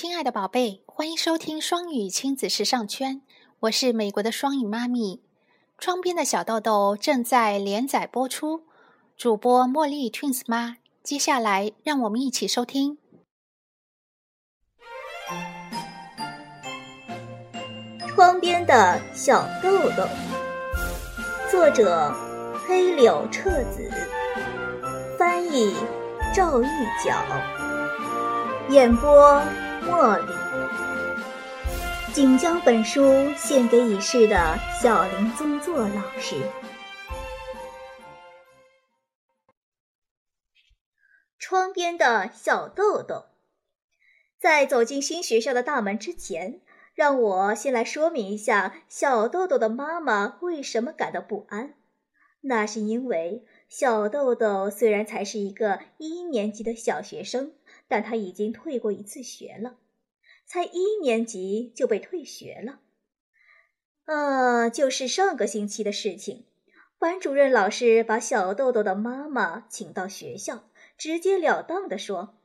亲爱的宝贝，欢迎收听双语亲子时尚圈，我是美国的双语妈咪。窗边的小豆豆正在连载播出，主播茉莉 Twins 妈。接下来，让我们一起收听《窗边的小豆豆》，作者黑柳彻子，翻译赵玉角，演播。茉莉，仅将本书献给已逝的小林宗作老师。窗边的小豆豆，在走进新学校的大门之前，让我先来说明一下小豆豆的妈妈为什么感到不安。那是因为小豆豆虽然才是一个一年级的小学生。但他已经退过一次学了，才一年级就被退学了。呃，就是上个星期的事情，班主任老师把小豆豆的妈妈请到学校，直截了当地说：“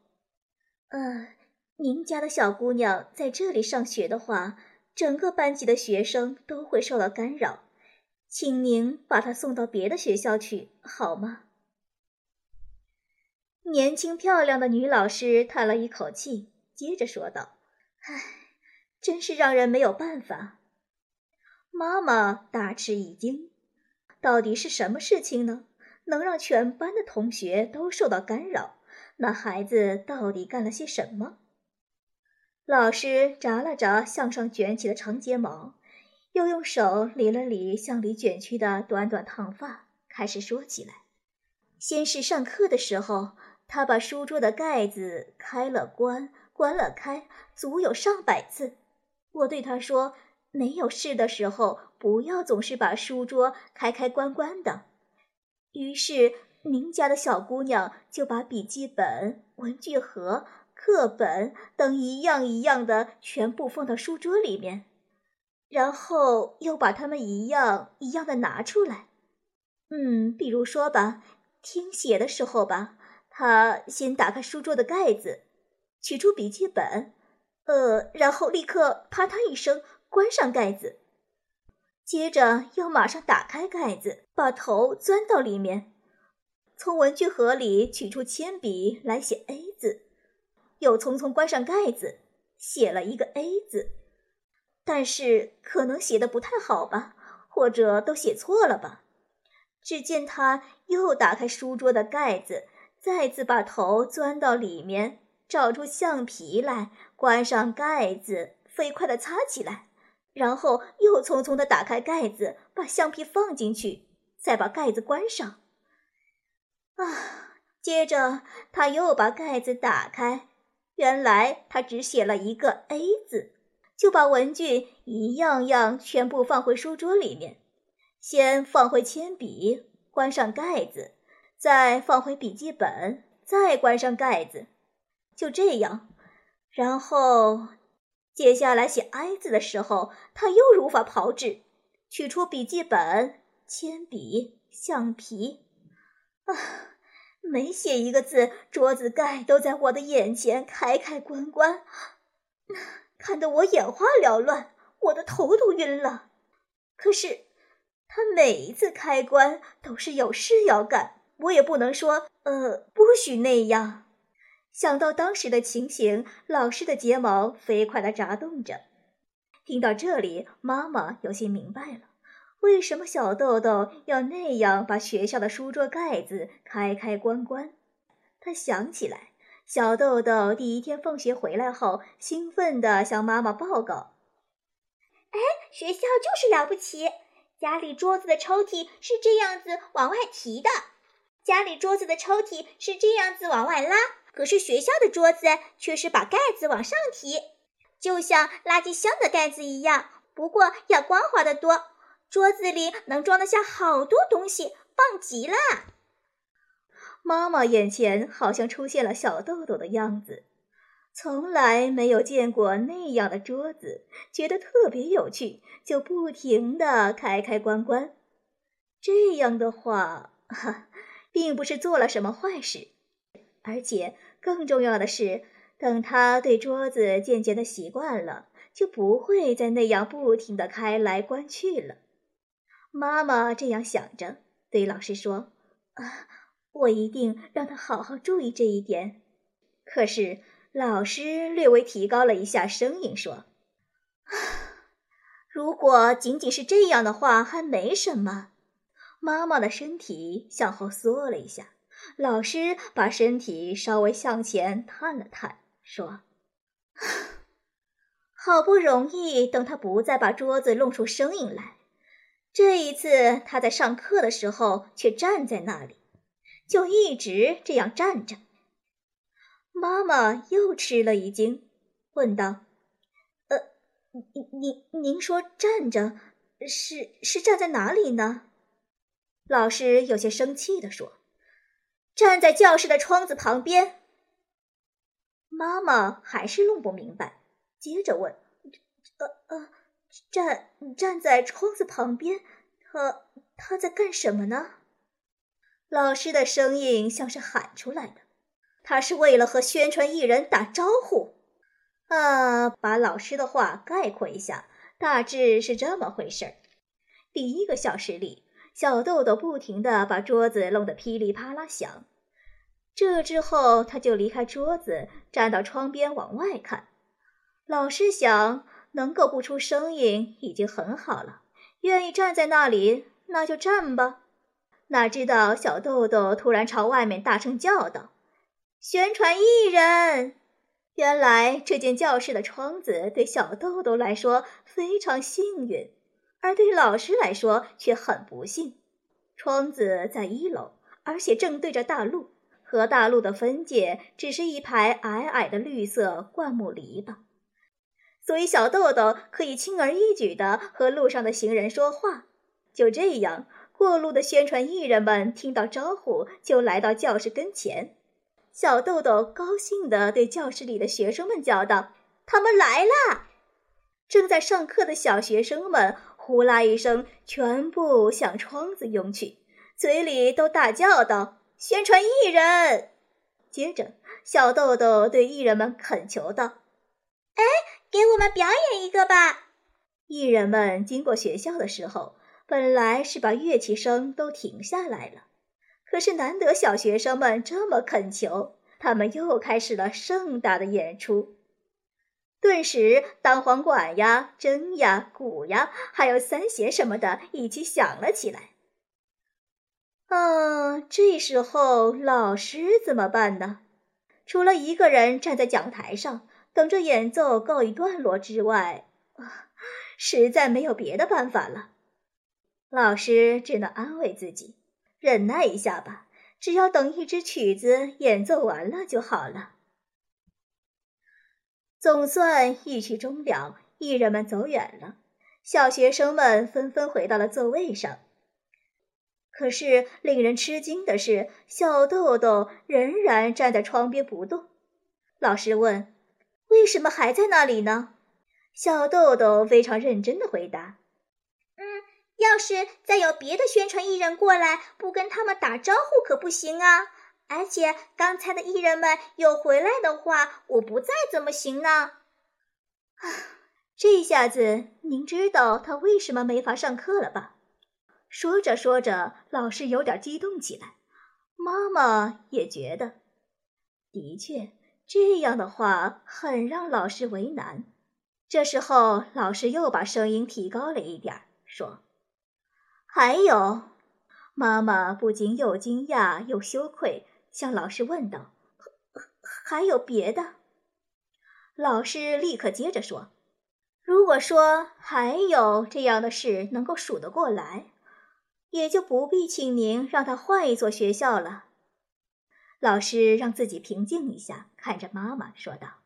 呃，您家的小姑娘在这里上学的话，整个班级的学生都会受到干扰，请您把她送到别的学校去，好吗？”年轻漂亮的女老师叹了一口气，接着说道：“唉，真是让人没有办法。”妈妈大吃一惊：“到底是什么事情呢？能让全班的同学都受到干扰？那孩子到底干了些什么？”老师眨了眨向上卷起的长睫毛，又用手理了理向里卷曲的短短烫发，开始说起来：“先是上课的时候。”他把书桌的盖子开了关，关了开，足有上百次。我对他说：“没有事的时候，不要总是把书桌开开关关的。”于是，您家的小姑娘就把笔记本、文具盒、课本等一样一样的全部放到书桌里面，然后又把它们一样一样的拿出来。嗯，比如说吧，听写的时候吧。他先打开书桌的盖子，取出笔记本，呃，然后立刻啪嗒一声关上盖子，接着又马上打开盖子，把头钻到里面，从文具盒里取出铅笔来写 A 字，又匆匆关上盖子，写了一个 A 字，但是可能写的不太好吧，或者都写错了吧。只见他又打开书桌的盖子。再次把头钻到里面，找出橡皮来，关上盖子，飞快地擦起来，然后又匆匆地打开盖子，把橡皮放进去，再把盖子关上。啊！接着他又把盖子打开，原来他只写了一个 A 字，就把文具一样样全部放回书桌里面，先放回铅笔，关上盖子。再放回笔记本，再关上盖子，就这样。然后，接下来写 “i” 字的时候，他又如法炮制，取出笔记本、铅笔、橡皮，啊，每写一个字，桌子盖都在我的眼前开开关关，看得我眼花缭乱，我的头都晕了。可是，他每一次开关都是有事要干。我也不能说，呃，不许那样。想到当时的情形，老师的睫毛飞快地眨动着。听到这里，妈妈有些明白了，为什么小豆豆要那样把学校的书桌盖子开开关关。她想起来，小豆豆第一天放学回来后，兴奋地向妈妈报告：“哎，学校就是了不起！家里桌子的抽屉是这样子往外提的。”家里桌子的抽屉是这样子往外拉，可是学校的桌子却是把盖子往上提，就像垃圾箱的盖子一样，不过要光滑得多。桌子里能装得下好多东西，棒极了。妈妈眼前好像出现了小豆豆的样子，从来没有见过那样的桌子，觉得特别有趣，就不停地开开关关。这样的话，哈。并不是做了什么坏事，而且更重要的是，等他对桌子渐渐的习惯了，就不会再那样不停的开来关去了。妈妈这样想着，对老师说：“啊，我一定让他好好注意这一点。”可是老师略微提高了一下声音说：“啊如果仅仅是这样的话，还没什么。”妈妈的身体向后缩了一下，老师把身体稍微向前探了探，说：“好不容易等他不再把桌子弄出声音来，这一次他在上课的时候却站在那里，就一直这样站着。”妈妈又吃了一惊，问道：“呃，您您您说站着，是是站在哪里呢？”老师有些生气地说：“站在教室的窗子旁边。”妈妈还是弄不明白，接着问：“呃呃，站站在窗子旁边，他他在干什么呢？”老师的声音像是喊出来的：“他是为了和宣传艺人打招呼。”啊，把老师的话概括一下，大致是这么回事儿。第一个小时里。小豆豆不停地把桌子弄得噼里啪啦响，这之后他就离开桌子，站到窗边往外看。老师想，能够不出声音已经很好了，愿意站在那里那就站吧。哪知道小豆豆突然朝外面大声叫道：“宣传艺人！”原来这间教室的窗子对小豆豆来说非常幸运。而对老师来说却很不幸，窗子在一楼，而且正对着大路，和大路的分界只是一排矮矮的绿色灌木篱笆，所以小豆豆可以轻而易举地和路上的行人说话。就这样，过路的宣传艺人们听到招呼，就来到教室跟前。小豆豆高兴地对教室里的学生们叫道：“他们来啦！”正在上课的小学生们。呼啦一声，全部向窗子涌去，嘴里都大叫道：“宣传艺人！”接着，小豆豆对艺人们恳求道：“哎，给我们表演一个吧！”艺人们经过学校的时候，本来是把乐器声都停下来了，可是难得小学生们这么恳求，他们又开始了盛大的演出。顿时，单簧管呀、筝呀、鼓呀，还有三弦什么的，一起响了起来。啊，这时候老师怎么办呢？除了一个人站在讲台上等着演奏告一段落之外，啊，实在没有别的办法了。老师只能安慰自己，忍耐一下吧，只要等一支曲子演奏完了就好了。总算一曲终了，艺人们走远了，小学生们纷纷回到了座位上。可是令人吃惊的是，小豆豆仍然站在窗边不动。老师问：“为什么还在那里呢？”小豆豆非常认真的回答：“嗯，要是再有别的宣传艺人过来，不跟他们打招呼可不行啊。”而且刚才的艺人们有回来的话，我不在怎么行呢？啊，这下子您知道他为什么没法上课了吧？说着说着，老师有点激动起来。妈妈也觉得，的确这样的话很让老师为难。这时候，老师又把声音提高了一点，说：“还有。”妈妈不禁又惊讶又羞愧。向老师问道：“还有别的？”老师立刻接着说：“如果说还有这样的事能够数得过来，也就不必请您让他换一所学校了。”老师让自己平静一下，看着妈妈说道：“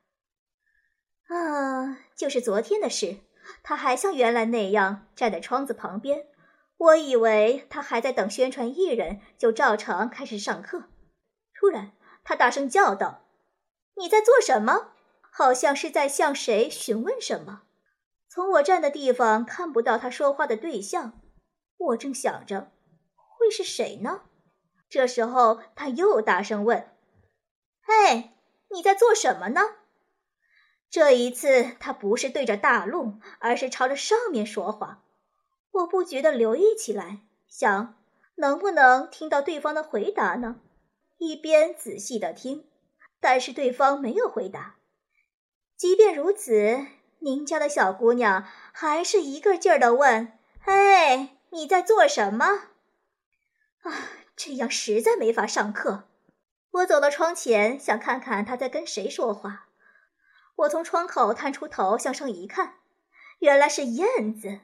啊，就是昨天的事，他还像原来那样站在窗子旁边。我以为他还在等宣传艺人，就照常开始上课。”突然，他大声叫道：“你在做什么？”好像是在向谁询问什么。从我站的地方看不到他说话的对象，我正想着会是谁呢？这时候他又大声问：“嘿，你在做什么呢？”这一次，他不是对着大路，而是朝着上面说话。我不觉得留意起来，想能不能听到对方的回答呢？一边仔细的听，但是对方没有回答。即便如此，您家的小姑娘还是一个劲儿的问：“哎，你在做什么？”啊，这样实在没法上课。我走到窗前，想看看她在跟谁说话。我从窗口探出头向上一看，原来是燕子。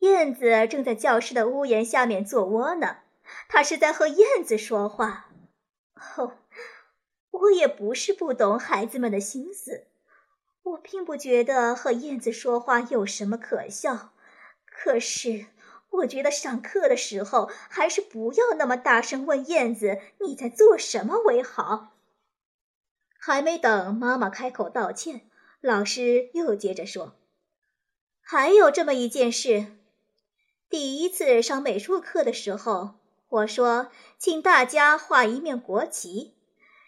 燕子正在教室的屋檐下面做窝呢。它是在和燕子说话。哦，我也不是不懂孩子们的心思。我并不觉得和燕子说话有什么可笑，可是我觉得上课的时候还是不要那么大声问燕子你在做什么为好。还没等妈妈开口道歉，老师又接着说：“还有这么一件事，第一次上美术课的时候，我说请大家画一面国旗。”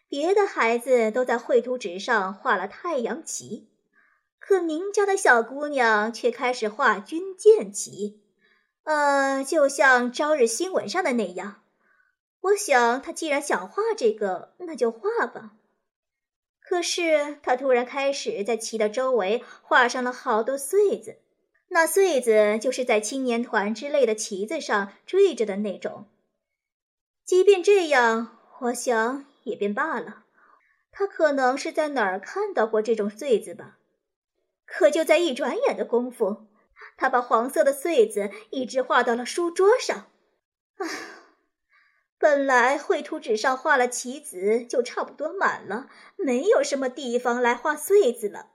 别的孩子都在绘图纸上画了太阳旗，可您家的小姑娘却开始画军舰旗，呃，就像朝日新闻上的那样。我想她既然想画这个，那就画吧。可是她突然开始在旗的周围画上了好多穗子，那穗子就是在青年团之类的旗子上缀着的那种。即便这样，我想。也便罢了，他可能是在哪儿看到过这种穗子吧。可就在一转眼的功夫，他把黄色的穗子一直画到了书桌上。啊，本来绘图纸上画了棋子就差不多满了，没有什么地方来画穗子了。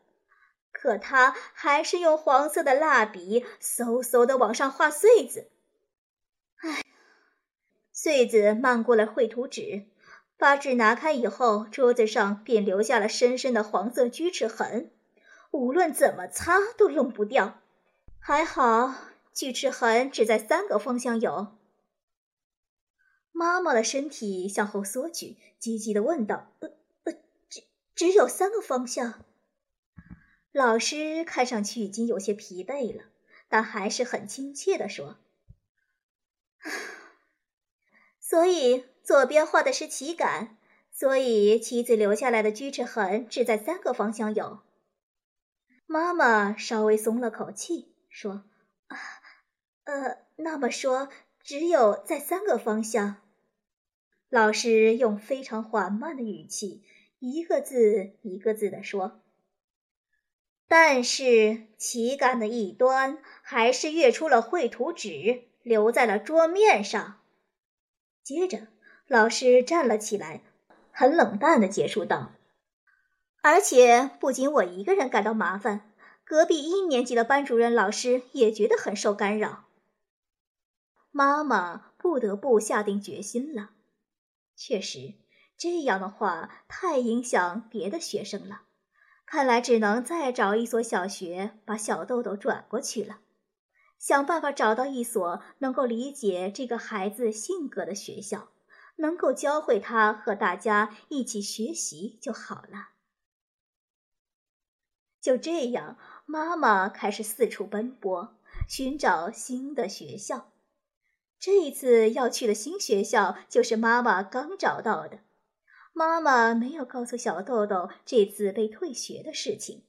可他还是用黄色的蜡笔嗖嗖的往上画穗子。唉，穗子漫过了绘图纸。把纸拿开以后，桌子上便留下了深深的黄色锯齿痕，无论怎么擦都弄不掉。还好，锯齿痕只在三个方向有。妈妈的身体向后缩去，急急地问道：“呃呃，只只有三个方向？”老师看上去已经有些疲惫了，但还是很亲切地说：“所以。”左边画的是旗杆，所以旗子留下来的锯齿痕只在三个方向有。妈妈稍微松了口气，说：“啊，呃，那么说只有在三个方向。”老师用非常缓慢的语气，一个字一个字地说：“但是旗杆的一端还是跃出了绘图纸，留在了桌面上。”接着。老师站了起来，很冷淡的结束道：“而且不仅我一个人感到麻烦，隔壁一年级的班主任老师也觉得很受干扰。”妈妈不得不下定决心了。确实，这样的话太影响别的学生了，看来只能再找一所小学把小豆豆转过去了，想办法找到一所能够理解这个孩子性格的学校。能够教会他和大家一起学习就好了。就这样，妈妈开始四处奔波，寻找新的学校。这一次要去的新学校就是妈妈刚找到的。妈妈没有告诉小豆豆这次被退学的事情，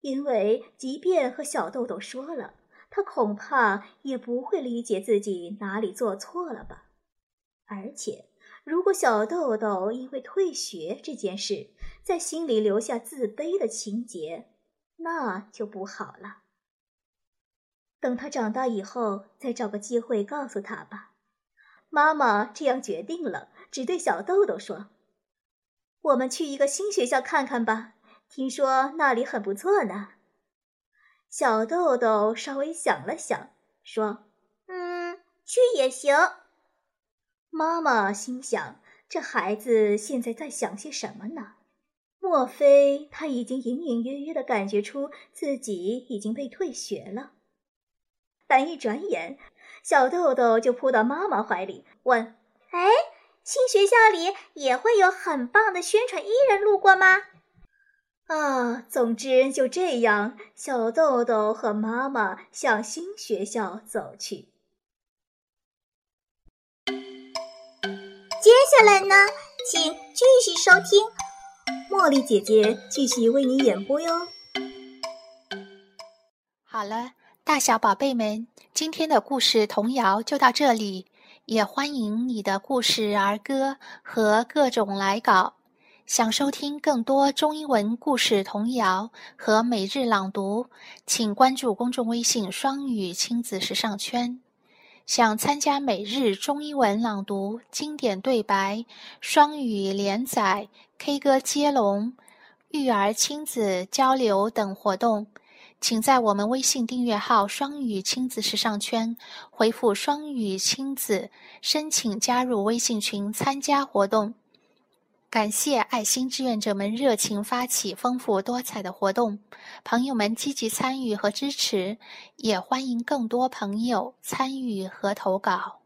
因为即便和小豆豆说了，他恐怕也不会理解自己哪里做错了吧。而且，如果小豆豆因为退学这件事在心里留下自卑的情节，那就不好了。等他长大以后，再找个机会告诉他吧。妈妈这样决定了，只对小豆豆说：“我们去一个新学校看看吧，听说那里很不错呢。”小豆豆稍微想了想，说：“嗯，去也行。”妈妈心想：“这孩子现在在想些什么呢？莫非他已经隐隐约约的感觉出自己已经被退学了？”但一转眼，小豆豆就扑到妈妈怀里，问：“哎，新学校里也会有很棒的宣传艺人路过吗？”啊，总之就这样，小豆豆和妈妈向新学校走去。接下来呢，请继续收听茉莉姐姐继续为你演播哟。好了，大小宝贝们，今天的故事童谣就到这里，也欢迎你的故事儿歌和各种来稿。想收听更多中英文故事童谣和每日朗读，请关注公众微信“双语亲子时尚圈”。想参加每日中英文朗读、经典对白、双语连载、K 歌接龙、育儿亲子交流等活动，请在我们微信订阅号“双语亲子时尚圈”回复“双语亲子”，申请加入微信群参加活动。感谢爱心志愿者们热情发起丰富多彩的活动，朋友们积极参与和支持，也欢迎更多朋友参与和投稿。